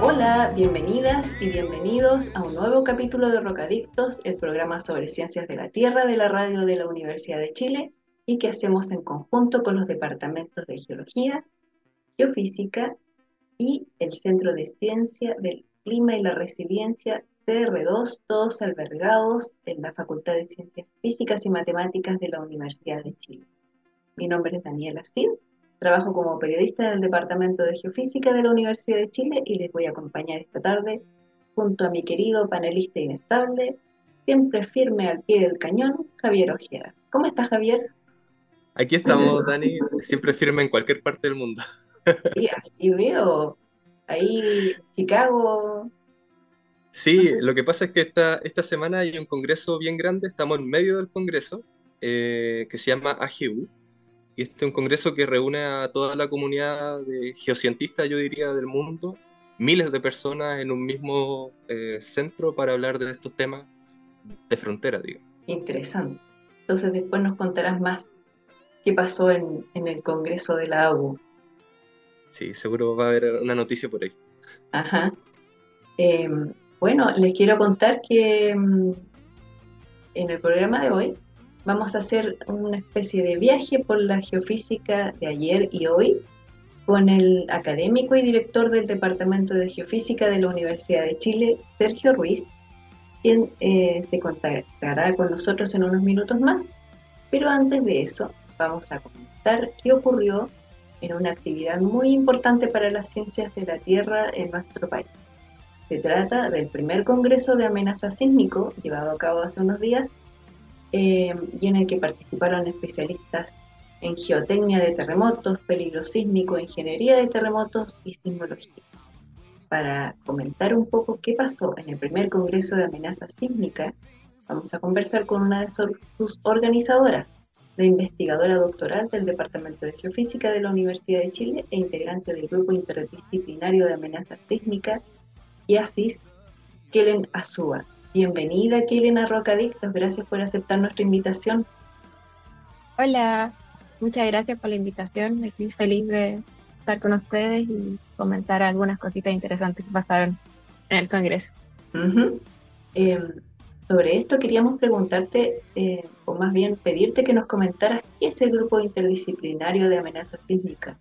Hola, bienvenidas y bienvenidos a un nuevo capítulo de Rocadictos, el programa sobre ciencias de la Tierra de la radio de la Universidad de Chile y que hacemos en conjunto con los departamentos de Geología, Geofísica y el Centro de Ciencia del Clima y la Resiliencia CR2, todos albergados en la Facultad de Ciencias Físicas y Matemáticas de la Universidad de Chile. Mi nombre es Daniela Cid Trabajo como periodista del Departamento de Geofísica de la Universidad de Chile y les voy a acompañar esta tarde junto a mi querido panelista inestable, siempre firme al pie del cañón, Javier Ojeda. ¿Cómo estás, Javier? Aquí estamos, Dani, siempre firme en cualquier parte del mundo. Sí, así veo. Ahí, Chicago. Sí, lo que pasa es que esta, esta semana hay un congreso bien grande, estamos en medio del congreso, eh, que se llama AGU, y este es un congreso que reúne a toda la comunidad de geocientistas, yo diría, del mundo, miles de personas en un mismo eh, centro para hablar de estos temas de frontera, digo. Interesante. Entonces después nos contarás más qué pasó en, el congreso de la AGU. Sí, seguro va a haber una noticia por ahí. Ajá. Em, bueno, les quiero contar que em, en el programa de hoy vamos a hacer una especie de viaje por la geofísica de ayer y hoy con el académico y director del Departamento de Geofísica de la Universidad de Chile, Sergio Ruiz, quien eh, se contactará con nosotros en unos minutos más. Pero antes de eso, vamos a comentar qué ocurrió en una actividad muy importante para las ciencias de la Tierra en nuestro país. Se trata del primer Congreso de Amenaza Sísmico, llevado a cabo hace unos días eh, y en el que participaron especialistas en geotecnia de terremotos, peligro sísmico, ingeniería de terremotos y sismología. Para comentar un poco qué pasó en el primer Congreso de Amenaza Sísmica, vamos a conversar con una de sus organizadoras, la investigadora doctoral del Departamento de Geofísica de la Universidad de Chile e integrante del Grupo Interdisciplinario de Amenaza Sísmica, IASIS, Kellen Azúa. Bienvenida, Kelena Rocadictos. Gracias por aceptar nuestra invitación. Hola, muchas gracias por la invitación. Estoy feliz de estar con ustedes y comentar algunas cositas interesantes que pasaron en el Congreso. Em, sobre esto queríamos preguntarte, eh, o más bien pedirte que nos comentaras qué es el grupo interdisciplinario de amenazas sísmicas,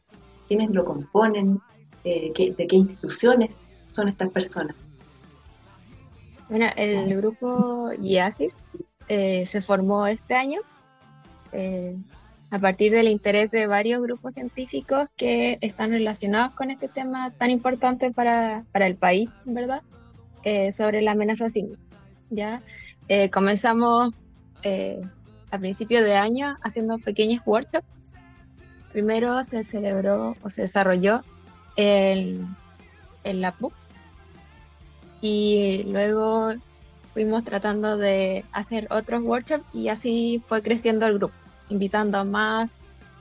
quiénes lo componen, eh, de qué instituciones son estas personas. Bueno, el grupo IASIS eh, se formó este año eh, a partir del interés de varios grupos científicos que están relacionados con este tema tan importante para, el país, ¿verdad? Eh, sobre la amenaza sísmica. ¿ya? comenzamos a principios de año haciendo pequeños workshops. Primero se celebró o se desarrolló en, en la PUC, y luego fuimos tratando de hacer otros workshops y así fue creciendo el grupo, invitando a más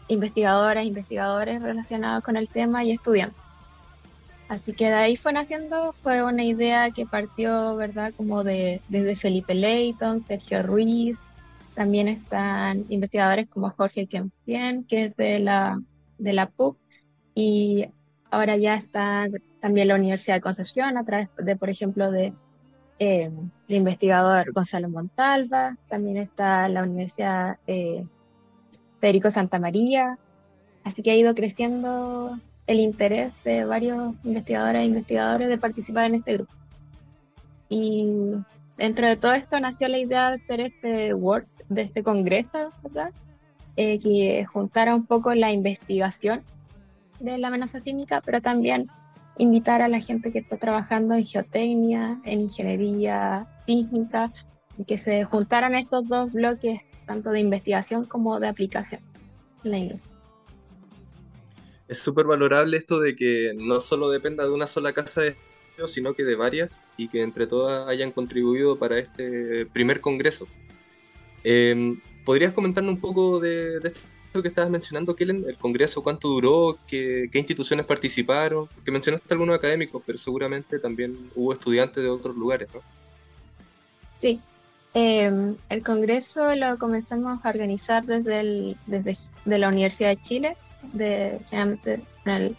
investigadoras, investigadores relacionados con el tema y estudiantes. Así que de ahí fue naciendo, fue una idea que partió, ¿verdad? Como de, desde Felipe Leighton, Sergio Ruiz, también están investigadores como Jorge Kempien, que es de la, de la PUC, y ahora ya está también la Universidad de Concepción a través de, por ejemplo, de eh, el investigador Gonzalo Montalva, también está la Universidad eh, Federico Santa María, así que ha ido creciendo el interés de varios investigadores e investigadores de participar en este grupo. Y dentro de todo esto nació la idea de hacer este work, de este congreso, ¿verdad? Eh, que juntara un poco la investigación de la amenaza química, pero también invitar a la gente que está trabajando en geotecnia, en ingeniería sísmica, que se juntaran estos dos bloques, tanto de investigación como de aplicación en la. Es súper valorable esto de que no solo dependa de una sola casa de sino que de varias y que entre todas hayan contribuido para este primer congreso. Em, ¿Podrías comentarnos un poco de, esto que estabas mencionando, Kellen? ¿El congreso cuánto duró? ¿Qué, instituciones participaron? Porque mencionaste algunos académicos, pero seguramente también hubo estudiantes de otros lugares, ¿no? Sí, em, el congreso lo comenzamos a organizar desde, desde de la Universidad de Chile, de, el,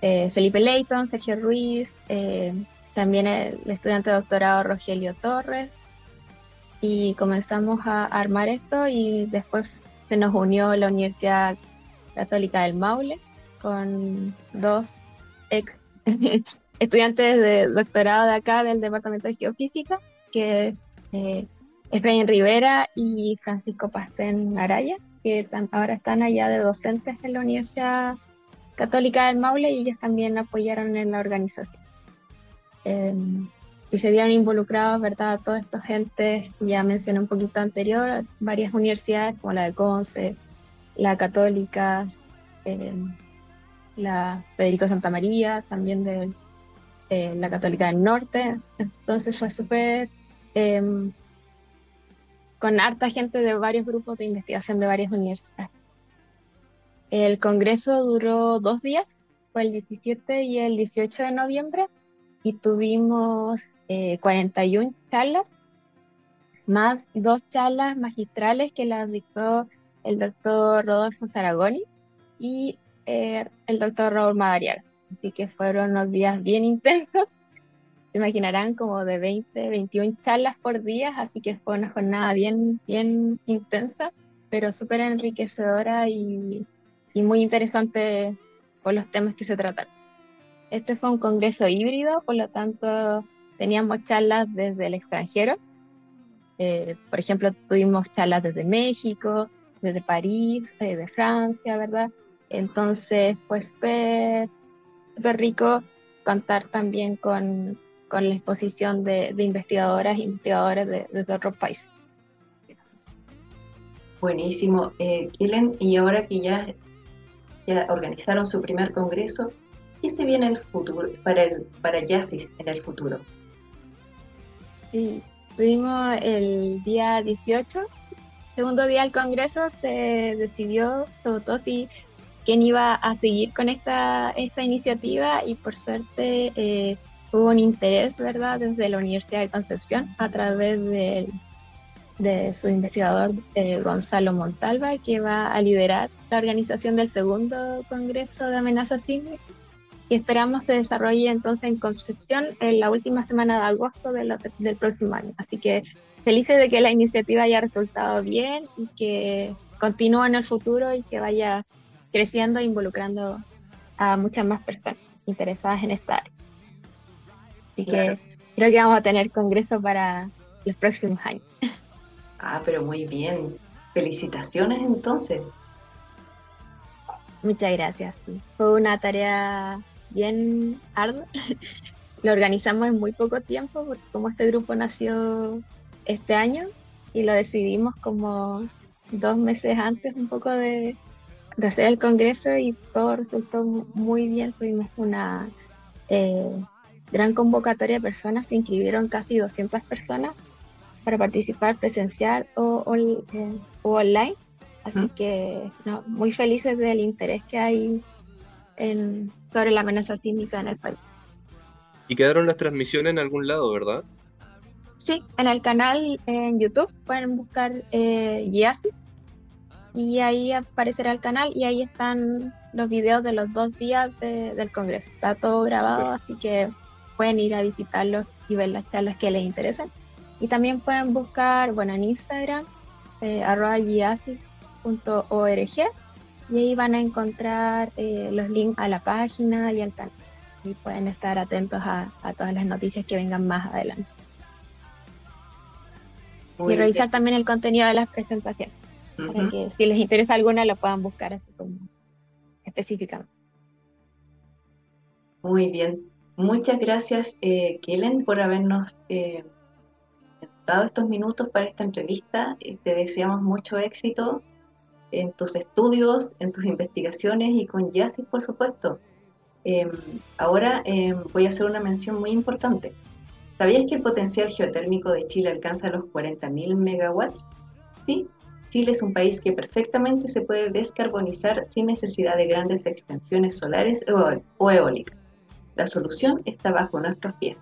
eh, Felipe Leighton, Sergio Ruiz, eh, también el estudiante de doctorado Rogelio Torres, y comenzamos a armar esto y después se nos unió la Universidad Católica del Maule con dos ex estudiantes de doctorado de acá del Departamento de Geofísica, que es eh, Efraín Rivera y Francisco Pastén Araya, que ahora están allá de docentes en la Universidad Católica del Maule y ellos también apoyaron en la organización. Em, y se vieron involucrados, ¿verdad? Toda esta gente, ya mencioné un poquito anterior, varias universidades como la de Conce, la Católica, em, la Federico Santa María, también de la Católica del Norte. Entonces fue súper em, con harta gente de varios grupos de investigación de varias universidades. El congreso duró dos días, fue el 17 y el 18 de noviembre, y tuvimos 41 eh, charlas, más dos charlas magistrales que las dictó el doctor Rodolfo Zaragoni y eh, el doctor Raúl Madariaga. Así que fueron unos días bien intensos. Se imaginarán como de 20, 21 charlas por día, así que fue una jornada bien, bien intensa, pero súper enriquecedora y muy interesante por los temas que se tratan. Este fue un congreso híbrido, por lo tanto teníamos charlas desde el extranjero. Eh, por ejemplo, tuvimos charlas desde México, desde París, desde eh, Francia, ¿verdad? Entonces fue súper rico contar también con, la exposición de, de investigadoras e investigadores de, de, otros países. Buenísimo. Eh, y ahora que ya ya organizaron su primer congreso. ¿Qué se viene el futuro, para, el, para Yasis en el futuro? Sí, el día 18, segundo día del congreso, se decidió, se votó si quién iba a seguir con esta, esta iniciativa y por suerte eh, hubo un interés, ¿verdad?, desde la Universidad de Concepción a través de su investigador eh, Gonzalo Montalva, que va a liderar la organización del segundo Congreso de Amenazas Sísmicas y esperamos se desarrolle entonces en Concepción en la última semana de agosto del próximo año. Así que felices de que la iniciativa haya resultado bien y que continúe en el futuro y que vaya creciendo e involucrando a muchas más personas interesadas en esta área. Así que creo que vamos a tener congreso para los próximos años. Ah, pero muy bien. Felicitaciones entonces. Muchas gracias. Fue una tarea bien ardua. lo organizamos en muy poco tiempo, porque como este grupo nació este año y lo decidimos como dos meses antes un poco de, hacer el congreso y todo resultó muy bien. Tuvimos una eh, gran convocatoria de personas, se inscribieron casi 200 personas para participar presencial o, eh, online. Así que muy felices del interés que hay en, sobre la amenaza sísmica en el país. Y quedaron las transmisiones en algún lado, ¿verdad? Sí, en el canal en YouTube pueden buscar eh, y ahí aparecerá el canal y ahí están los videos de los dos días del Congreso. Está todo grabado, así que pueden ir a visitarlos y ver las charlas que les interesan. Y también pueden buscar, bueno, en Instagram, eh, arroba y ahí van a encontrar eh, los links a la página y al canal. Y pueden estar atentos a, todas las noticias que vengan más adelante. y revisar también el contenido de las presentaciones, para que si les interesa alguna lo puedan buscar así como específicamente. Muy bien. Muchas gracias, eh, Kellen, por habernos eh, dado estos minutos para esta entrevista. Eh, te deseamos mucho éxito en tus estudios, en tus investigaciones y con Yasis, por supuesto. Em, ahora em, voy a hacer una mención muy importante. ¿Sabías que el potencial geotérmico de Chile alcanza los 40.000 megawatts? Sí, Chile es un país que perfectamente se puede descarbonizar sin necesidad de grandes extensiones solares o eólicas. La solución está bajo nuestros pies.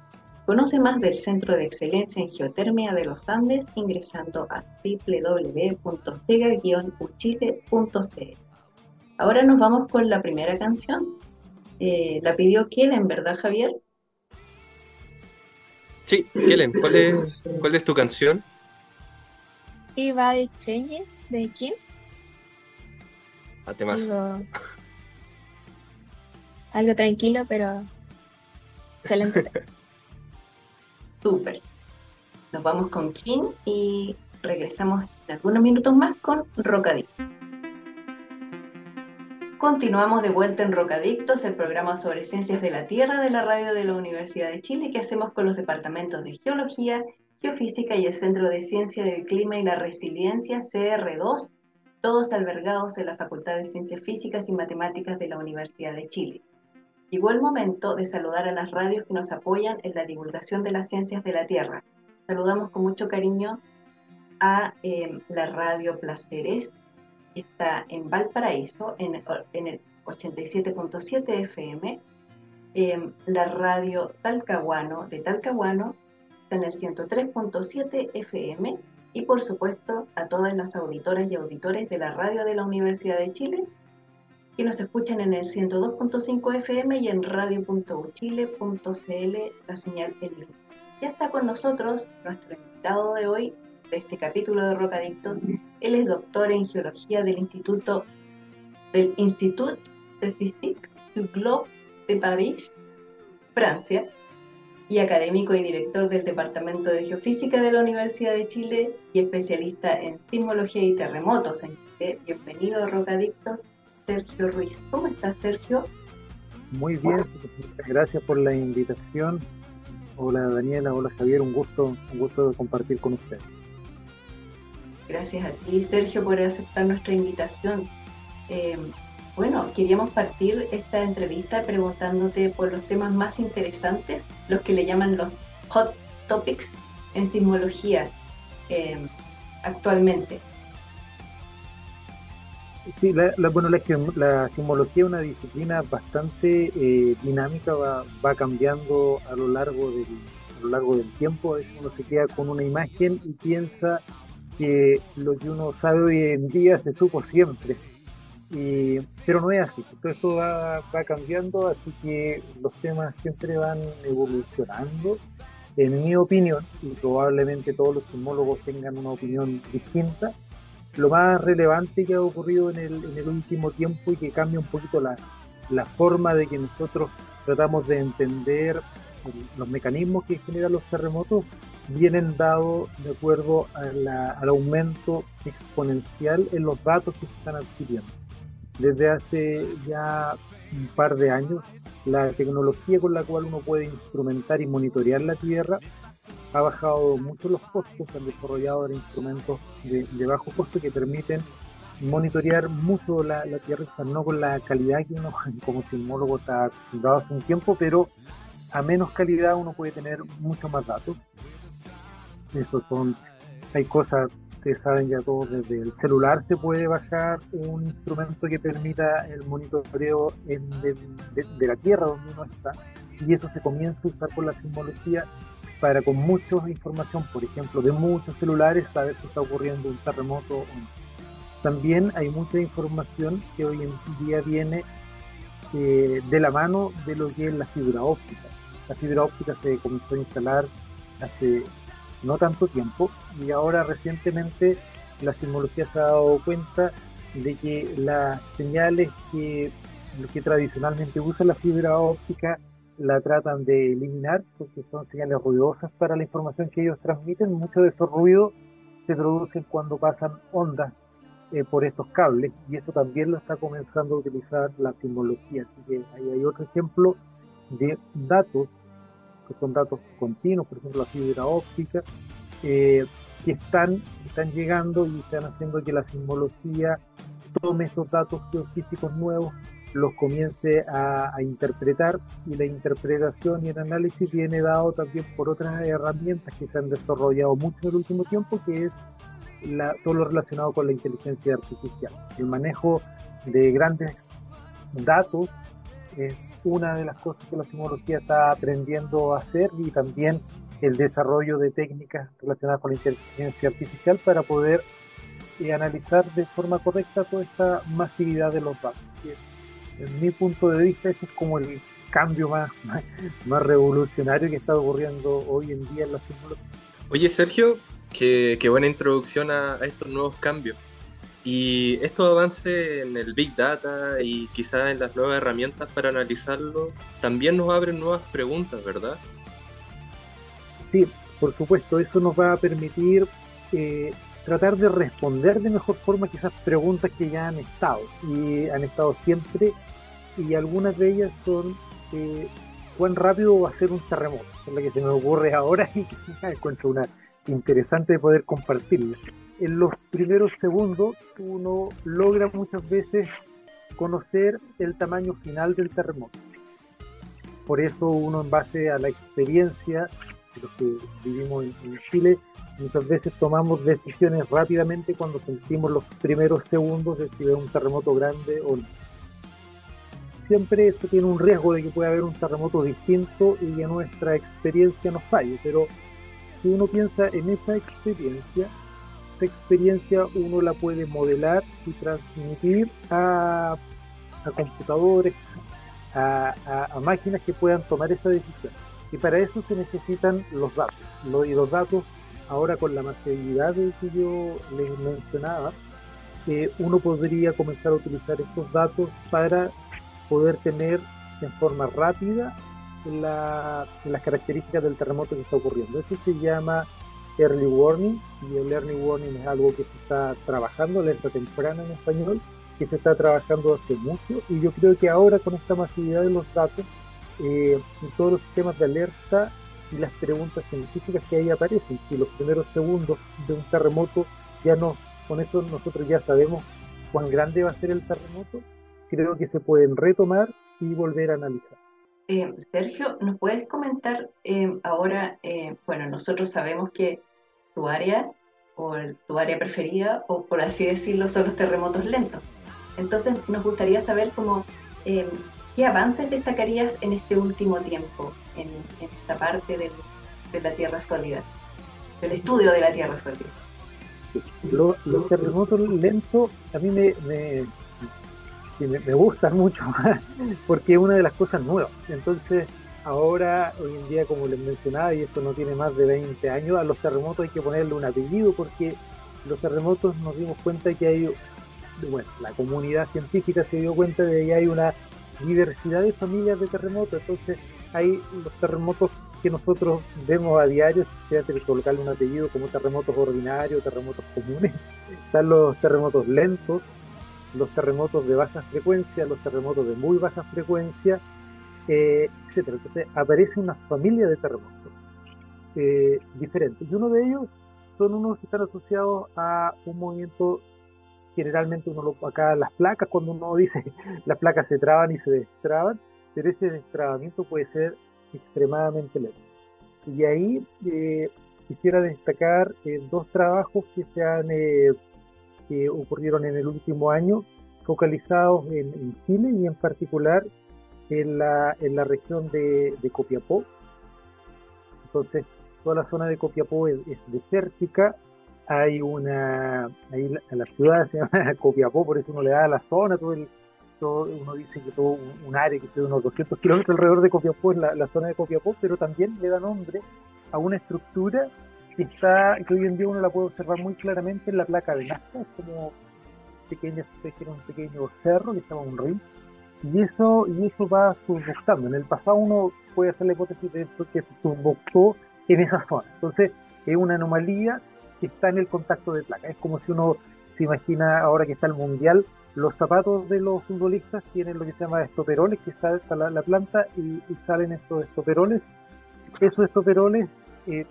Conoce más del Centro de Excelencia en Geotermia de los Andes ingresando a www.sega-uchile.cl. Ahora nos vamos con la primera canción. Eh, la pidió Kellen, ¿verdad, Javier? Sí, Kellen, ¿cuál es, cuál es tu canción? de Change de quién? Algo, algo tranquilo, pero excelente. Súper. Nos vamos con King y regresamos en algunos minutos más con Rocadictos. Continuamos de vuelta en Rocadictos, el programa sobre ciencias de la Tierra de la radio de la Universidad de Chile que hacemos con los departamentos de Geología, Geofísica y el Centro de Ciencia del Clima y la Resiliencia CR2, todos albergados en la Facultad de Ciencias Físicas y Matemáticas de la Universidad de Chile. Llegó el momento de saludar a las radios que nos apoyan en la divulgación de las ciencias de la Tierra. Saludamos con mucho cariño a em, la radio Placeres, que está en Valparaíso, en, el 87.7 FM, em, la radio Talcahuano de Talcahuano está en el 103.7 FM y por supuesto a todas las auditoras y auditores de la radio de la Universidad de Chile que nos escuchan en el 102.5 FM y en radio.uchile.cl, la señal en línea. Ya está con nosotros nuestro invitado de hoy, de este capítulo de Rocadictos. Él es doctor en geología del Instituto del Institut de Physique du Globe de París, Francia, y académico y director del Departamento de Geofísica de la Universidad de Chile y especialista en sismología y terremotos en Chile. Bienvenido Rocadictos Sergio Ruiz. ¿Cómo estás, Sergio? Muy bien, gracias por la invitación. Hola Daniela, hola Javier, un gusto, un gusto compartir con ustedes. Gracias a ti, Sergio, por aceptar nuestra invitación. Eh, bueno, queríamos partir esta entrevista preguntándote por los temas más interesantes, los que le llaman los hot topics en sismología eh, actualmente. Sí, la, bueno, la, la sismología es una disciplina bastante eh, dinámica, va, va, cambiando a lo largo del, tiempo. A uno se queda con una imagen y piensa que lo que uno sabe hoy en día se supo siempre. Y, pero no es así, todo esto va, va cambiando, así que los temas siempre van evolucionando. En mi opinión, y probablemente todos los sismólogos tengan una opinión distinta, lo más relevante que ha ocurrido en el, en el último tiempo y que cambia un poquito la, la forma de que nosotros tratamos de entender los mecanismos que generan los terremotos vienen dados de acuerdo al aumento exponencial en los datos que se están adquiriendo. Desde hace ya un par de años, la tecnología con la cual uno puede instrumentar y monitorear la Tierra ha bajado mucho los costos, han desarrollado instrumentos de, bajo costo que permiten monitorear mucho la, Tierra, no con la calidad que uno como sismólogo está acostumbrado hace un tiempo, pero a menos calidad uno puede tener mucho más datos. Eso son, hay cosas, ustedes saben ya todos, desde el celular se puede bajar un instrumento que permita el monitoreo de, de la Tierra donde uno está, y eso se comienza a usar por la sismología para con mucha información, por ejemplo, de muchos celulares, saber si está ocurriendo un terremoto. También hay mucha información que hoy en día viene eh, de la mano de lo que es la fibra óptica. La fibra óptica se comenzó a instalar hace no tanto tiempo y ahora recientemente la sismología se ha dado cuenta de que las señales que, que tradicionalmente usa la fibra óptica la tratan de eliminar porque son señales ruidosas para la información que ellos transmiten. Muchos de esos ruidos se producen cuando pasan ondas eh, por estos cables y eso también lo está comenzando a utilizar la sismología. Así que ahí hay otro ejemplo de datos que son datos continuos, por ejemplo la fibra óptica, eh, que están, están llegando y están haciendo que la sismología tome esos datos geofísicos nuevos los comience a, interpretar y la interpretación y el análisis viene dado también por otras herramientas que se han desarrollado mucho en el último tiempo, que es todo lo relacionado con la inteligencia artificial. El manejo de grandes datos es una de las cosas que la simología está aprendiendo a hacer y también el desarrollo de técnicas relacionadas con la inteligencia artificial para poder eh, analizar de forma correcta toda esta masividad de los datos. En mi punto de vista, ese es como el cambio más, más, revolucionario que está ocurriendo hoy en día en la simbología. Oye, Sergio, qué, buena introducción a, estos nuevos cambios. Y estos avances en el Big Data y quizás en las nuevas herramientas para analizarlo también nos abren nuevas preguntas, ¿verdad? Sí, por supuesto, eso nos va a permitir eh, tratar de responder de mejor forma esas preguntas que ya han estado y han estado siempre y algunas de ellas son eh, cuán rápido va a ser un terremoto, es la que se me ocurre ahora y que encuentro una interesante de poder compartirles. En los primeros segundos uno logra muchas veces conocer el tamaño final del terremoto. Por eso uno en base a la experiencia los que vivimos en, Chile, muchas veces tomamos decisiones rápidamente cuando sentimos los primeros segundos de si es un terremoto grande o no. Siempre esto tiene un riesgo de que pueda haber un terremoto distinto y que nuestra experiencia nos falle, pero si uno piensa en esa experiencia, esa experiencia uno la puede modelar y transmitir a, computadores, a máquinas que puedan tomar esa decisión. Y para eso se necesitan los datos. y los datos, ahora con la masividad que yo les mencionaba, eh, uno podría comenzar a utilizar estos datos para poder tener en forma rápida las características del terremoto que está ocurriendo. Eso se llama early warning y el early warning es algo que se está trabajando, alerta temprana en español, que se está trabajando hace mucho y yo creo que ahora con esta masividad de los datos eh, todos los sistemas de alerta y las preguntas científicas que ahí aparecen. Si los primeros segundos de un terremoto ya no, con eso nosotros ya sabemos cuán grande va a ser el terremoto, creo que se pueden retomar y volver a analizar. Eh, Sergio, ¿nos puedes comentar eh, ahora, eh, bueno, nosotros sabemos que tu área o tu área preferida, o por así decirlo, son los terremotos lentos. Entonces, nos gustaría saber cómo ¿Qué avances destacarías en este último tiempo, en, esta parte de la Tierra sólida, del estudio de la Tierra sólida? los terremotos lentos a mí me, me, gustan mucho porque es una de las cosas nuevas. Entonces, ahora, hoy en día, como les mencionaba, y esto no tiene más de 20 años, a los terremotos hay que ponerle un apellido porque los terremotos nos dimos cuenta que hay, bueno, la comunidad científica se dio cuenta de que hay una diversidad de familias de terremotos. Entonces, hay los terremotos que nosotros vemos a diario, hace que colocarle un apellido como terremotos ordinarios, terremotos comunes. Están los terremotos lentos, los terremotos de baja frecuencia, los terremotos de muy baja frecuencia, eh, etcétera. Entonces, aparece una familia de terremotos eh, diferentes. Y uno de ellos son unos que están asociados a un movimiento generalmente uno lo, acá las placas, cuando uno dice las placas se traban y se destraban, pero ese destrabamiento puede ser extremadamente lento. Y ahí eh, quisiera destacar eh, dos trabajos que se han eh, que ocurrieron en el último año, focalizados en, Chile y en particular en la, en la región de, de Copiapó. Entonces, toda la zona de Copiapó es, es desértica hay una, ahí en la ciudad se llama Copiapó, por eso uno le da a la zona, todo el, todo, uno dice que todo un, área que tiene unos 200 kilómetros alrededor de Copiapó es la, zona de Copiapó, pero también le da nombre a una estructura que está, que hoy en día uno la puede observar muy claramente en la placa de Nazca, es como pequeña especie, un pequeño cerro que estaba un río, y eso, y eso va subductando. En el pasado uno puede hacer la hipótesis de que se en esa zona. Entonces, es una anomalía está en el contacto de placa. Es como si uno se imagina ahora que está el mundial, los zapatos de los futbolistas tienen lo que se llama estoperoles, que salta la, la planta y, salen estos estoperoles. Esos estoperoles eh,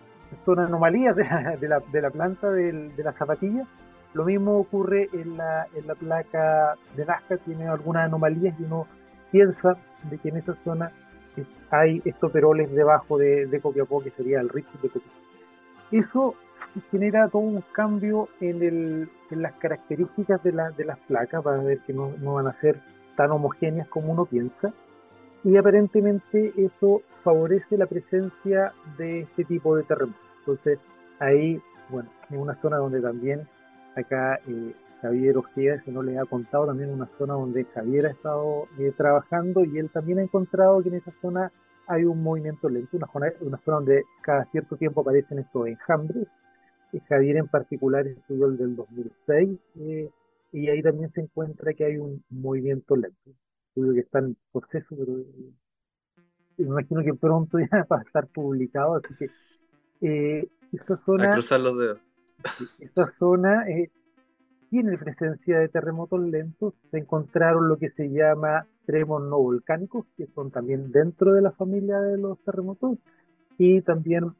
son anomalías de la, de la, planta de la zapatilla. Lo mismo ocurre en la, en la placa de Nazca, tiene algunas anomalías y uno piensa de que en esa zona hay estos peroles debajo de, de Copiapó, que sería el río de Copiapó. Eso genera todo un cambio en, el, en las características de, la, de las placas, para ver que no, no, van a ser tan homogéneas como uno piensa, y aparentemente eso favorece la presencia de este tipo de terremotos. Entonces, ahí, bueno, en una zona donde también acá eh, Javier Ojeda, si no le ha contado, también una zona donde Javier ha estado eh, trabajando y él también ha encontrado que en esa zona hay un movimiento lento, una zona, una zona donde cada cierto tiempo aparecen estos enjambres. Y Javier en particular estudió el del 2006 eh, y ahí también se encuentra que hay un movimiento lento. Estudio que está en proceso, pero eh, me imagino que pronto ya va a estar publicado, así que eh, esa zona... A cruzar los dedos. Esa zona eh, tiene presencia de terremotos lentos. Se encontraron lo que se llama tremos no volcánicos, que son también dentro de la familia de los terremotos. Y también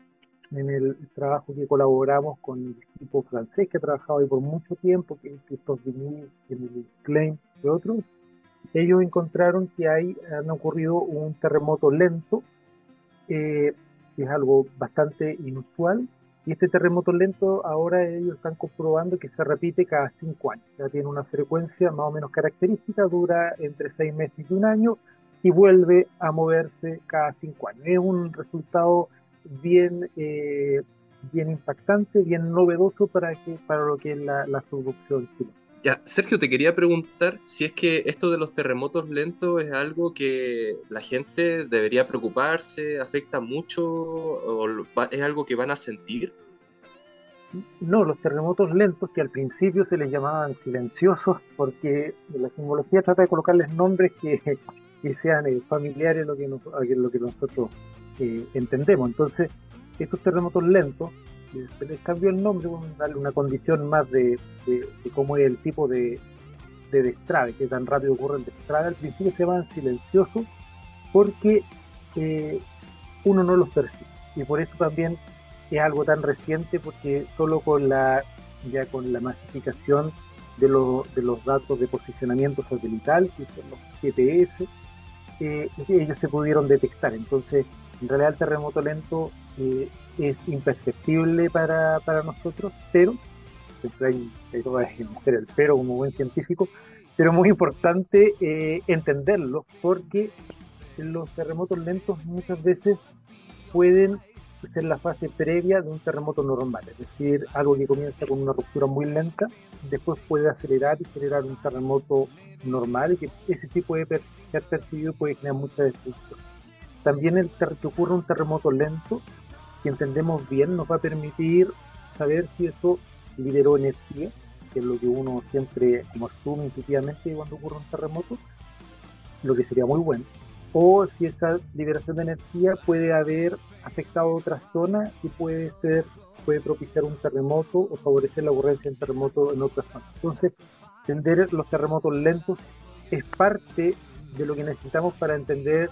en el trabajo que colaboramos con el equipo francés que ha trabajado ahí por mucho tiempo, que es Christophe Vigny, Klein y otros, ellos encontraron que hay, han ocurrido un terremoto lento, eh, que es algo bastante inusual, y este terremoto lento ahora ellos están comprobando que se repite cada cinco años. Ya tiene una frecuencia más o menos característica, dura entre seis meses y un año y vuelve a moverse cada cinco años. Es un resultado bien, eh, impactante, bien novedoso para lo que es la, la subducción chilena. Ya, Sergio, te quería preguntar si es que esto de los terremotos lentos es algo que la gente debería preocuparse, afecta mucho o es algo que van a sentir. No, los terremotos lentos, que al principio se les llamaban silenciosos, porque la simbología trata de colocarles nombres que, sean eh, familiares a lo que, que nosotros eh, entendemos. Entonces, estos terremotos lentos se les cambió el nombre, darle una condición más de, de, cómo es el tipo de, de destrave, que tan rápido ocurre el destrave. Al principio se llaman silenciosos porque eh, uno no los percibe. Y por eso también es algo tan reciente, porque solo con la, ya con la masificación de, lo, de los datos de posicionamiento satelital, que son los GPS, eh, ellos se pudieron detectar. Entonces, en realidad el terremoto lento eh, es imperceptible para, para nosotros, pero siempre hay, que meter el pero como buen científico, pero muy importante eh, entenderlo porque los terremotos lentos muchas veces pueden ser la fase previa de un terremoto normal, es decir, algo que comienza con una ruptura muy lenta, después puede acelerar y generar un terremoto normal que ese sí puede ser percibido y puede generar mucha destrucción. También el que ocurre un terremoto lento si entendemos bien, nos va a permitir saber si eso liberó energía, que es lo que uno siempre asume intuitivamente cuando ocurre un terremoto, lo que sería muy bueno, o si esa liberación de energía puede haber afectado a otras zonas y puede ser puede propiciar un terremoto o favorecer la ocurrencia de un terremoto en otras zonas. Entonces, entender los terremotos lentos es parte de lo que necesitamos para entender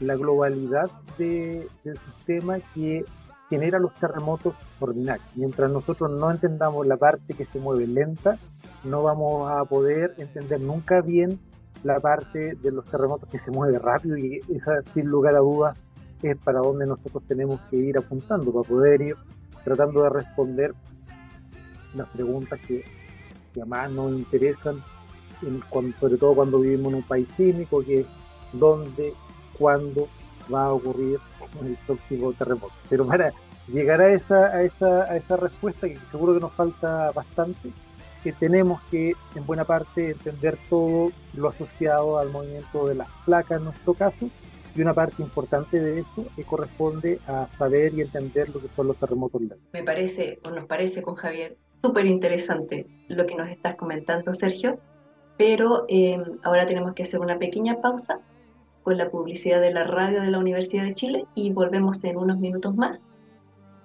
la globalidad de, del sistema que genera los terremotos ordinarios. Mientras nosotros no entendamos la parte que se mueve lenta, no vamos a poder entender nunca bien la parte de los terremotos que se mueve rápido y esa, sin lugar a dudas, es para donde nosotros tenemos que ir apuntando para poder ir tratando de responder las preguntas que, que más nos interesan, sobre todo cuando vivimos en un país cínico, que dónde, cuándo va a ocurrir el próximo terremoto. Pero para llegar a esa, a esa, a esa respuesta, que seguro que nos falta bastante, que tenemos que en buena parte entender todo lo asociado al movimiento de las placas en nuestro caso, y una parte importante de eso que corresponde a saber y entender lo que son los terremotos Me parece, o nos parece con Javier, súper interesante lo que nos estás comentando, Sergio, pero eh, ahora tenemos que hacer una pequeña pausa con la publicidad de la radio de la Universidad de Chile y volvemos en unos minutos más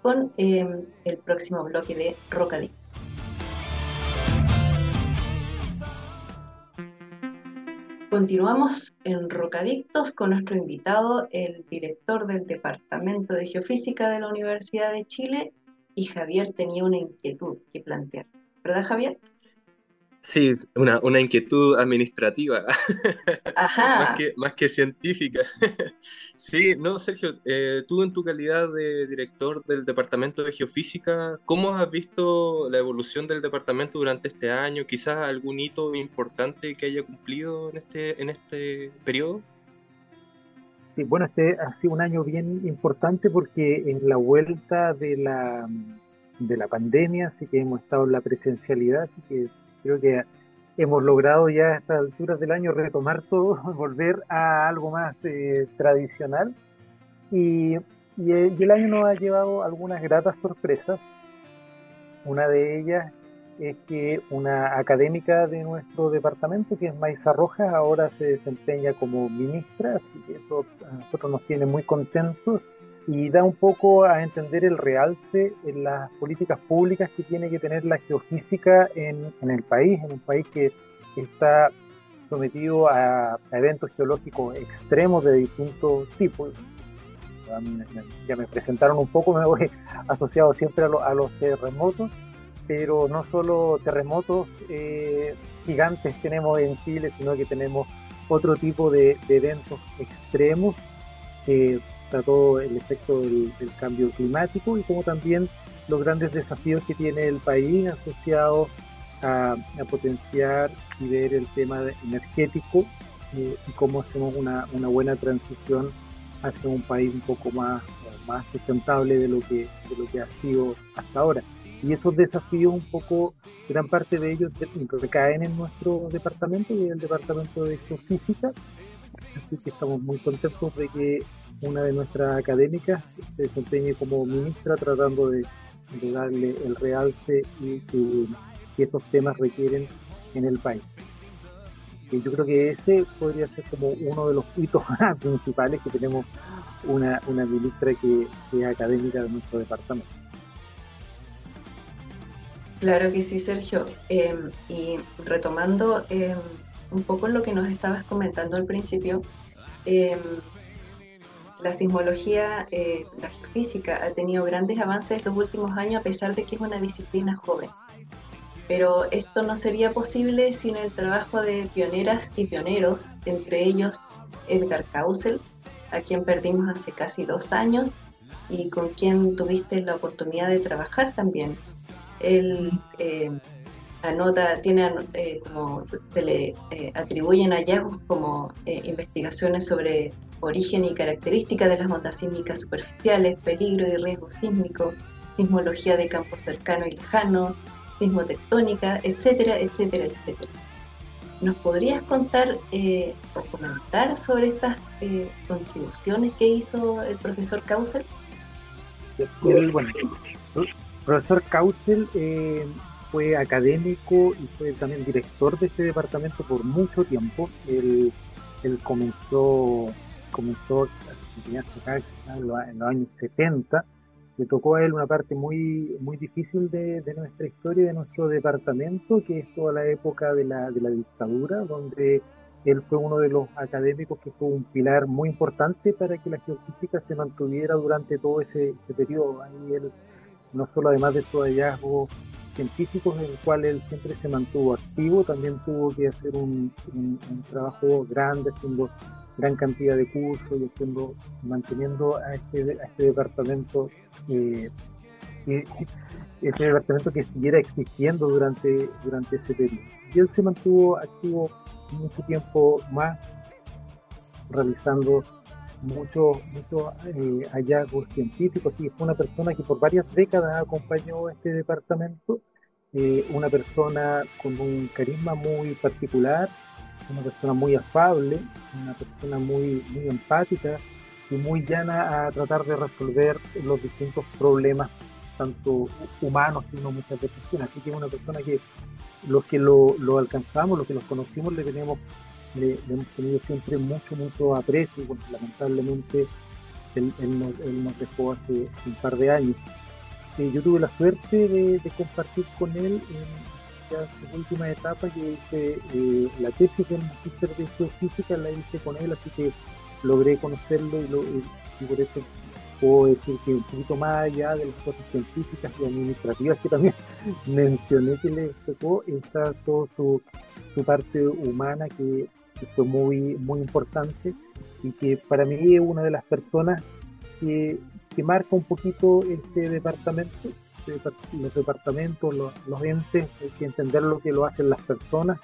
con em, el próximo bloque de Rocadictos. Continuamos en Rocadictos con nuestro invitado, el director del Departamento de Geofísica de la Universidad de Chile, y Javier tenía una inquietud que plantear. ¿Verdad, Javier? Sí, una, una inquietud administrativa, más, que, más que científica. sí, no, Sergio, eh, tú en tu calidad de director del Departamento de Geofísica, ¿cómo has visto la evolución del departamento durante este año? Quizás algún hito importante que haya cumplido en este, en este periodo. Sí, bueno, este ha sido un año bien importante porque en la vuelta de la, de la pandemia, así que hemos estado en la presencialidad, así que creo que hemos logrado ya a estas alturas del año retomar todo, volver a algo más eh, tradicional. Y, eh, y, el año nos ha llevado algunas gratas sorpresas. Una de ellas es que una académica de nuestro departamento, que es Maisa Rojas, ahora se desempeña como ministra, así que eso a nosotros nos tiene muy contentos y da un poco a entender el realce en las políticas públicas que tiene que tener la geofísica en, en el país, en un país que está sometido a, eventos geológicos extremos de distintos tipos. Ya me presentaron un poco, me voy asociado siempre a, los terremotos, pero no solo terremotos eh, gigantes tenemos en Chile, sino que tenemos otro tipo de, eventos extremos que todo el efecto del, cambio climático y como también los grandes desafíos que tiene el país asociados a, potenciar y ver el tema energético eh, y cómo hacemos una, una, buena transición hacia un país un poco más, más sustentable de lo, que, de lo que ha sido hasta ahora. Y esos desafíos un poco, gran parte de ellos recaen en nuestro departamento y en el departamento de geofísica. Así que estamos muy contentos de que una de nuestras académicas se desempeñe como ministra tratando de, darle el realce y que, estos temas requieren en el país. Y yo creo que ese podría ser como uno de los hitos principales que tenemos una, una ministra que, es académica de nuestro departamento. Claro que sí, Sergio. Em, y retomando em, un poco lo que nos estabas comentando al principio, em, la sismología, eh, la geofísica ha tenido grandes avances los últimos años a pesar de que es una disciplina joven. Pero esto no sería posible sin el trabajo de pioneras y pioneros, entre ellos Edgar Kausel, a quien perdimos hace casi dos años y con quien tuviste la oportunidad de trabajar también. Él eh, anota, tiene eh, como se le atribuyen hallazgos como investigaciones sobre origen y características de las ondas sísmicas superficiales, peligro y riesgo sísmico, sismología de campo cercano y lejano, sismotectónica, etcétera, etcétera, etcétera. ¿Nos podrías contar eh, o comentar sobre estas eh, contribuciones que hizo el profesor Kausel? Bueno, el profesor Kausel eh, fue académico y fue también director de este departamento por mucho tiempo. Él, él comenzó comenzó en los años 70, le tocó a él una parte muy, muy difícil de, nuestra historia, de nuestro departamento, que es toda la época de la, de la dictadura, donde él fue uno de los académicos que fue un pilar muy importante para que la geofísica se mantuviera durante todo ese, periodo. Ahí él, no solo además de sus hallazgos científicos en el cual él siempre se mantuvo activo, también tuvo que hacer un, un trabajo grande haciendo gran cantidad de cursos y haciendo, manteniendo a este, este departamento, eh, este departamento que siguiera existiendo durante, durante ese periodo. Y él se mantuvo activo mucho tiempo más, realizando muchos muchos eh, hallazgos científicos y fue una persona que por varias décadas acompañó este departamento, eh, una persona con un carisma muy particular, una persona muy afable, una persona muy, empática y muy llana a tratar de resolver los distintos problemas, tanto humanos como muchas veces. Así que es una persona que los que lo, alcanzamos, los que los conocimos, le tenemos le, hemos tenido siempre mucho, mucho aprecio. Bueno, lamentablemente él, nos, dejó hace un par de años. Eh, yo tuve la suerte de, compartir con él en, ya su última etapa que hice eh, la tesis del magíster de geofísica la hice con él así que logré conocerlo y, por eso puedo decir que un poquito más allá de las cosas científicas y administrativas que también mencioné que le tocó, está toda su, parte humana que, fue muy, muy importante y que para mí es una de las personas que, marca un poquito este departamento, los departamentos, los, los entes, hay que entender lo que lo hacen las personas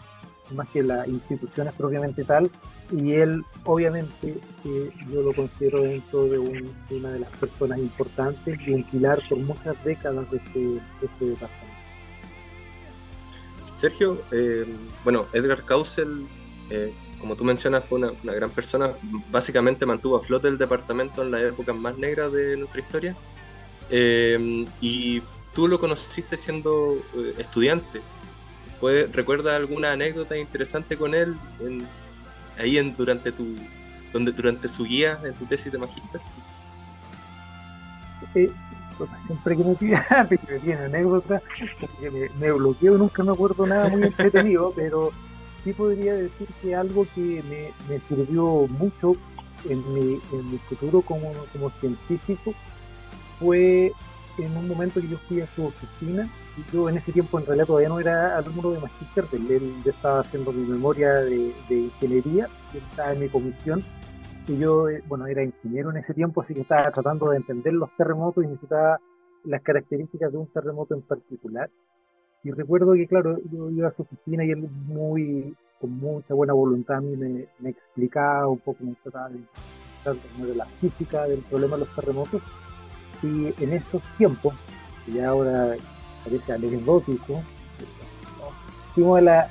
más que las instituciones propiamente tal, y él obviamente yo lo considero dentro de, una de las personas importantes y un pilar por muchas décadas de este, este departamento. Sergio, eh, bueno, Edgar Kausel, eh, como tú mencionas, fue una, gran persona, básicamente mantuvo a flote el departamento en las épocas más negras de nuestra historia, eh, y tú lo conociste siendo estudiante. ¿Recuerdas alguna anécdota interesante con él ahí en, durante tu donde durante su guía en tu tesis de magíster? Eh, siempre que me pida, me anécdotas, me, me bloqueo, nunca me acuerdo nada muy entretenido, pero sí podría decir que algo que me, sirvió mucho en mi, en mi futuro como científico fue en un momento que yo fui a su oficina yo en ese tiempo en realidad todavía no era alumno de Magister, él ya estaba haciendo mi memoria de, ingeniería, y estaba en mi comisión, y yo, eh, bueno, era ingeniero en ese tiempo, así que estaba tratando de entender los terremotos y necesitaba las características de un terremoto en particular. Y recuerdo que, claro, yo iba a su oficina y él muy, con mucha buena voluntad me, me explicaba un poco, me trataba de, de la física del problema de los terremotos. Y en esos tiempos, y ahora parece anecdótico. Fuimos a la,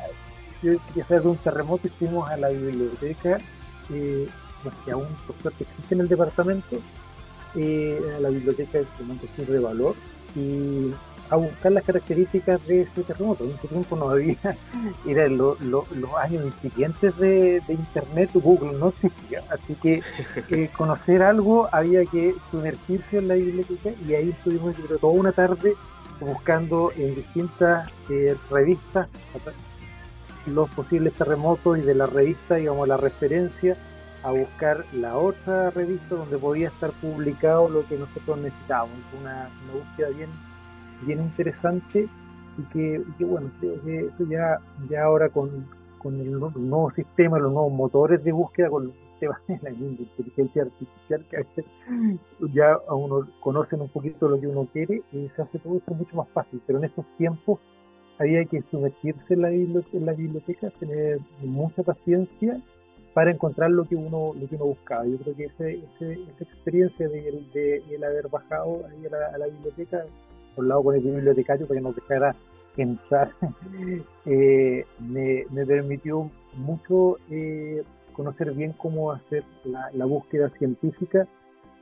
yo quería de un terremoto y fuimos a la biblioteca, eh, que aún por suerte existe en el departamento, eh, la biblioteca de Montesquieu de Valor, y a buscar las características de ese terremoto. En ese tiempo no había, eran los años incipientes de, Internet, Google no existía, así que eh, conocer algo había que sumergirse en la biblioteca y ahí estuvimos toda una tarde buscando en distintas eh, revistas los posibles terremotos y de la revista, digamos, la referencia a buscar la otra revista donde podía estar publicado lo que nosotros necesitábamos. Una, una búsqueda bien, bien interesante y que, bueno, creo que eso ya, ya ahora con, con el nuevo sistema, los nuevos motores de búsqueda, con de la inteligencia artificial, que a veces ya a uno conocen un poquito lo que uno quiere y se hace todo esto mucho más fácil. Pero en estos tiempos había que sumergirse en la biblioteca, en la biblioteca tener mucha paciencia para encontrar lo que uno lo que uno buscaba. Yo creo que ese, esa experiencia de, de, haber bajado ahí a la, biblioteca, por lado con el bibliotecario para que nos dejara entrar, eh, me, me, permitió mucho eh, conocer bien cómo hacer la, búsqueda científica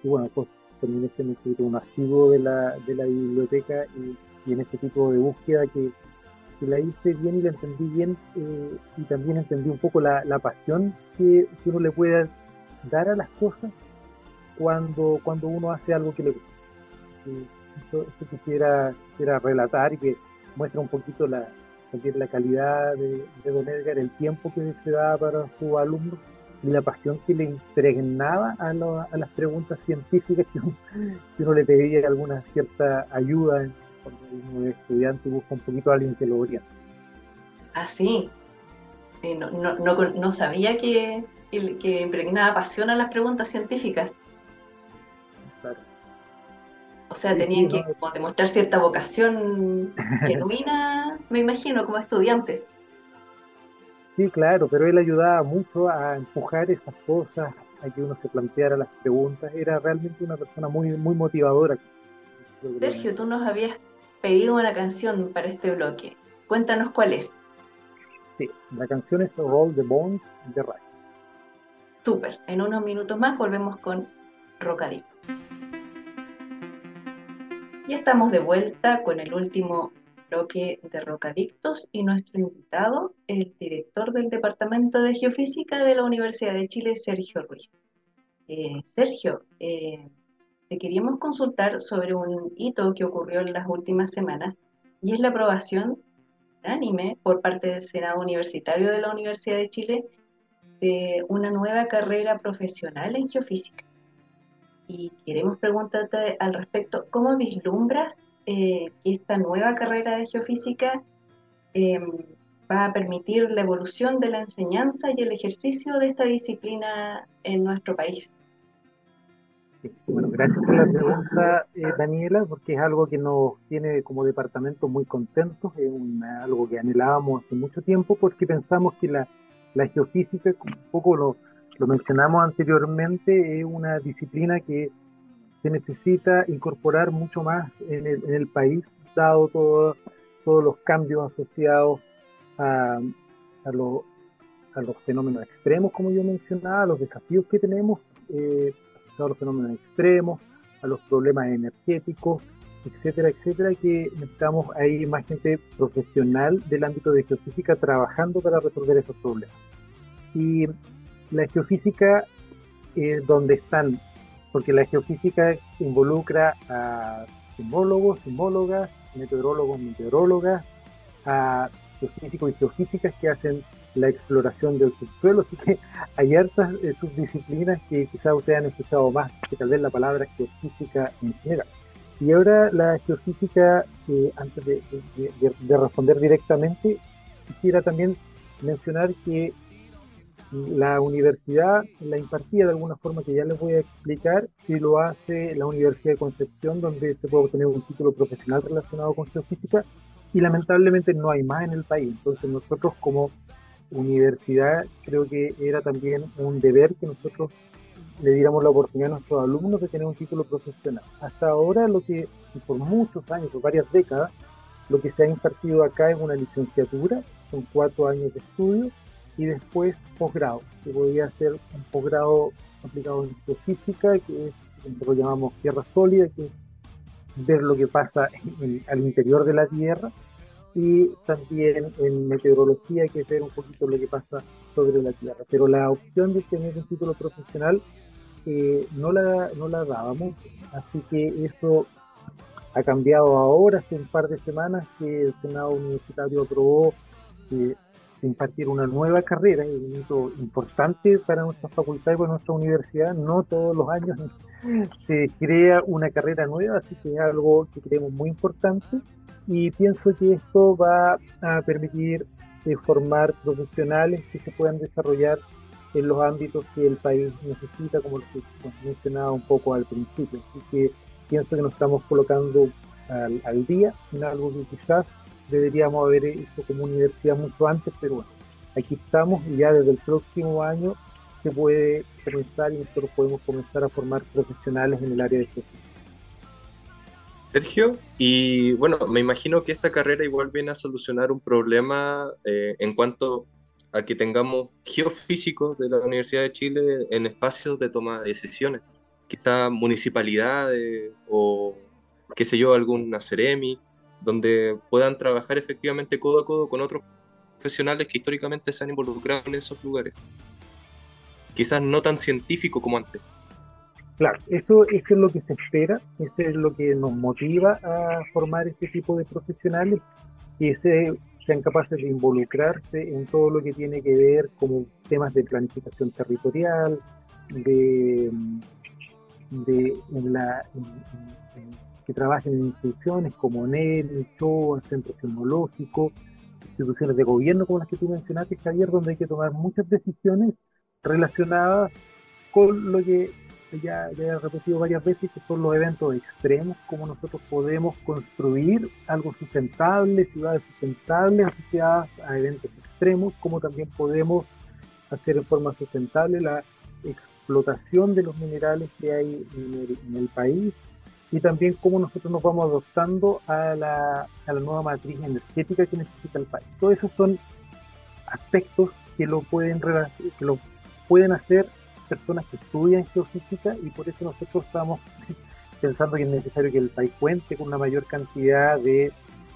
y bueno, pues terminé siendo un asiduo de la, de la biblioteca y, en este tipo de búsqueda que, la hice bien y la entendí bien eh, y también entendí un poco la, pasión que, uno le puede dar a las cosas cuando, cuando uno hace algo que le gusta. Eso, quisiera, quisiera relatar y que muestra un poquito la, la calidad de, Don Edgar, el tiempo que se daba para su alumno y la pasión que le impregnaba a, a las preguntas científicas que uno, le pedía alguna cierta ayuda cuando uno es estudiante y busca un poquito a alguien que lo oriente. Ah, sí. no, no, no, sabía que, que impregnaba pasión a las preguntas científicas. O sea, tenían que demostrar cierta vocación genuina, me imagino, como estudiantes. Sí, claro, pero él ayudaba mucho a empujar esas cosas, a que uno se planteara las preguntas. Era realmente una persona muy, muy motivadora. Sergio, tú nos habías pedido una canción para este bloque. Cuéntanos cuál es. Sí, la canción es Roll the Bones de Ray. Súper, en unos minutos más volvemos con Rocadito. Y estamos de vuelta con el último bloque de Rocadictos y nuestro invitado, el director del Departamento de Geofísica de la Universidad de Chile, Sergio Ruiz. Eh, Sergio, eh, te queríamos consultar sobre un hito que ocurrió en las últimas semanas y es la aprobación unánime por parte del Senado Universitario de la Universidad de Chile de una nueva carrera profesional en geofísica. Y queremos preguntarte al respecto, ¿cómo vislumbras eh, que esta nueva carrera de geofísica em, va a permitir la evolución de la enseñanza y el ejercicio de esta disciplina en nuestro país? Bueno, gracias por la pregunta, eh, Daniela, porque es algo que nos tiene como departamento muy contentos, es algo que anhelábamos hace mucho tiempo, porque pensamos que la, geofísica, un poco lo, lo mencionamos anteriormente, es una disciplina que se necesita incorporar mucho más en el, en el país, dado todo, todos los cambios asociados a, los fenómenos extremos, como yo mencionaba, a los desafíos que tenemos eh, a los fenómenos extremos, a los problemas energéticos, etcétera, etcétera, que necesitamos ahí más gente profesional del ámbito de geofísica trabajando para resolver esos problemas. Y la geofísica, es donde están, porque la geofísica involucra a sismólogos, sismólogas, meteorólogos, meteorólogas, a geofísicos y geofísicas que hacen la exploración del subsuelo, así que hay hartas eh, subdisciplinas que quizás ustedes han escuchado más que tal vez la palabra geofísica en general. Y ahora la geofísica, eh, antes de, responder directamente, quisiera también mencionar que la universidad la impartía de alguna forma que ya les voy a explicar y lo hace la Universidad de Concepción, donde se puede obtener un título profesional relacionado con geofísica y lamentablemente no hay más en el país. Entonces nosotros como universidad creo que era también un deber que nosotros le diéramos la oportunidad a nuestros alumnos de tener un título profesional. Hasta ahora lo que por muchos años, por varias décadas, lo que se ha impartido acá es una licenciatura, son cuatro años de estudio y después posgrado, que podría ser un posgrado aplicado en geofísica, que es lo que llamamos tierra sólida, que es ver lo que pasa al interior de la Tierra, y también en meteorología, que es ver un poquito lo que pasa sobre la Tierra. Pero la opción de tener un título profesional eh, no, la, no la dábamos, así que eso ha cambiado ahora, hace un par de semanas que el Senado Universitario aprobó impartir una nueva carrera, y un hito importante para nuestra facultad y para nuestra universidad. No todos los años se crea una carrera nueva, así que es algo que creemos muy importante y pienso que esto va a permitir eh, formar profesionales que se puedan desarrollar en los ámbitos que el país necesita, como lo que mencionaba un poco al principio. Así que pienso que nos estamos colocando al, al día en algo que quizás deberíamos haber hecho como universidad mucho antes, pero bueno, aquí estamos y ya desde el próximo año se puede comenzar y nosotros podemos comenzar a formar profesionales en el área de gestión. Sergio, y bueno, me imagino que esta carrera igual viene a solucionar un problema eh, en cuanto a que tengamos geofísicos de la Universidad de Chile en espacios de toma de decisiones, quizá municipalidades o qué sé yo, alguna Ceremi, donde puedan trabajar efectivamente codo a codo con otros profesionales que históricamente se han involucrado en esos lugares. Quizás no tan científico como antes. Claro, eso, es lo que se espera, eso es lo que nos motiva a formar este tipo de profesionales, que sean capaces de involucrarse en todo lo que tiene que ver con temas de planificación territorial, de, de la, que trabajen en instituciones como NEL, CHOA, Centro Tecnológico, instituciones de gobierno como las que tú mencionaste, Javier, donde hay que tomar muchas decisiones relacionadas con lo que ya, ya he repetido varias veces, que son los eventos extremos, cómo nosotros podemos construir algo sustentable, ciudades sustentables asociadas a eventos extremos, cómo también podemos hacer en forma sustentable la explotación de los minerales que hay en el, país y también cómo nosotros nos vamos adoptando a la, a la nueva matriz energética que necesita el país. Todos esos son aspectos que lo pueden, que lo pueden hacer personas que estudian geofísica y por eso nosotros estamos pensando que es necesario que el país cuente con una mayor cantidad de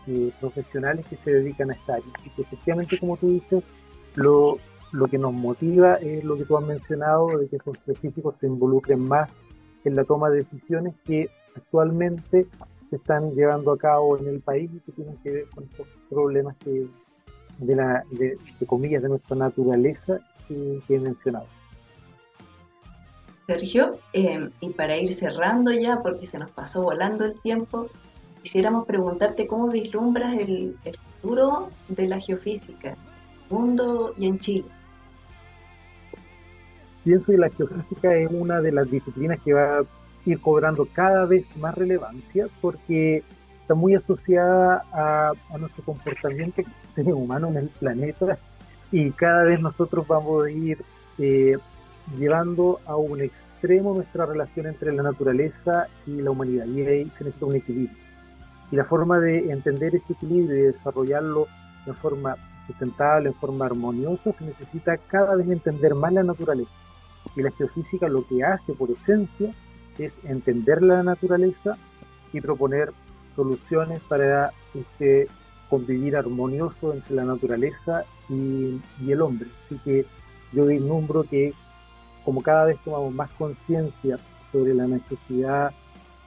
eh, profesionales que se dedican a esta área. Y que efectivamente, como tú dices, lo, lo que nos motiva es lo que tú has mencionado, de que esos científicos se involucren más en la toma de decisiones que actualmente se están llevando a cabo en el país y que tienen que ver con estos problemas que, de, la, de, comillas, de nuestra naturaleza que he mencionado. Sergio, em, y para ir cerrando ya, porque se nos pasó volando el tiempo, quisiéramos preguntarte cómo vislumbras el, el futuro de la geofísica, en el mundo y en Chile. Pienso que la geofísica es una de las disciplinas que va a ir cobrando cada vez más relevancia porque está muy asociada a, nuestro comportamiento como humano en el planeta y cada vez nosotros vamos a ir eh, llevando a un extremo nuestra relación entre la naturaleza y la humanidad y ahí se necesita un equilibrio. Y la forma de entender ese equilibrio y desarrollarlo de forma sustentable, en forma armoniosa, se necesita cada vez entender más la naturaleza. Y la geofísica lo que hace por esencia es entender la naturaleza y proponer soluciones para este convivir armonioso entre la naturaleza y, el hombre. Así que yo vislumbro que como cada vez tomamos más conciencia sobre la necesidad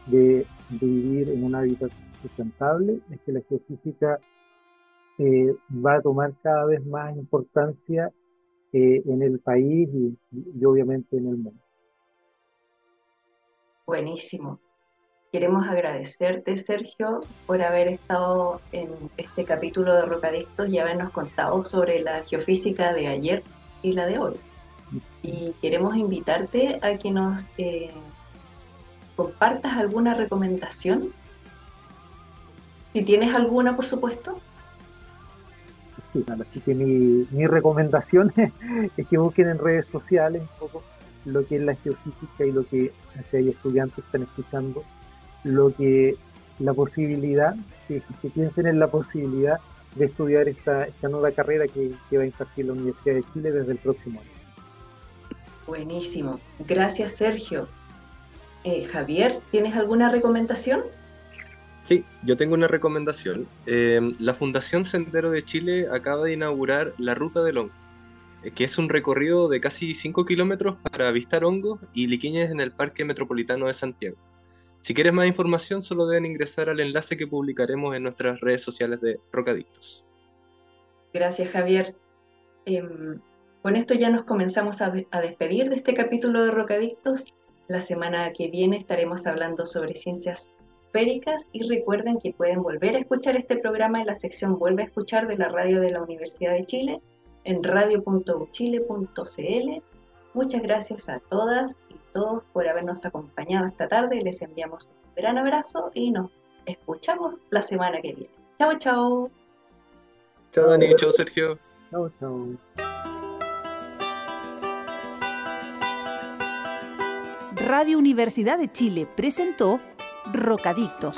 de, vivir en un hábitat sustentable, es que la geofísica eh, va a tomar cada vez más importancia eh, en el país y obviamente en el mundo. Buenísimo. Queremos agradecerte, Sergio, por haber estado en este capítulo de Rocadictos y habernos contado sobre la geofísica de ayer y la de hoy. Y queremos invitarte a que nos eh, compartas alguna recomendación. Si tienes alguna, por supuesto. Sí, así que mi, mi recomendación es que busquen en redes sociales un poco lo que es la geofísica y lo que si hay estudiantes están escuchando, lo que la posibilidad, que, piensen en la posibilidad de estudiar esta, esta nueva carrera que, va a impartir la Universidad de Chile desde el próximo año. Buenísimo. Gracias, Sergio. Eh, Javier, ¿tienes alguna recomendación? Sí, yo tengo una recomendación. Eh, la Fundación Sendero de Chile acaba de inaugurar la Ruta del Hongo que es un recorrido de casi 5 kilómetros para avistar hongos y liquiñas en el Parque Metropolitano de Santiago. Si quieres más información, solo deben ingresar al enlace que publicaremos en nuestras redes sociales de Rocadictos. Gracias, Javier. Em, con esto ya nos comenzamos a, a despedir de este capítulo de Rocadictos. La semana que viene estaremos hablando sobre ciencias esféricas y recuerden que pueden volver a escuchar este programa en la sección Vuelve a escuchar de la radio de la Universidad de Chile en radio.uchile.cl. Muchas gracias a todas y todos por habernos acompañado esta tarde. Les enviamos un gran abrazo y nos escuchamos la semana que viene. Chao, chao. Chao, Dani. Chao, Sergio. Chao, chao. Radio Universidad de Chile presentó Rocadictos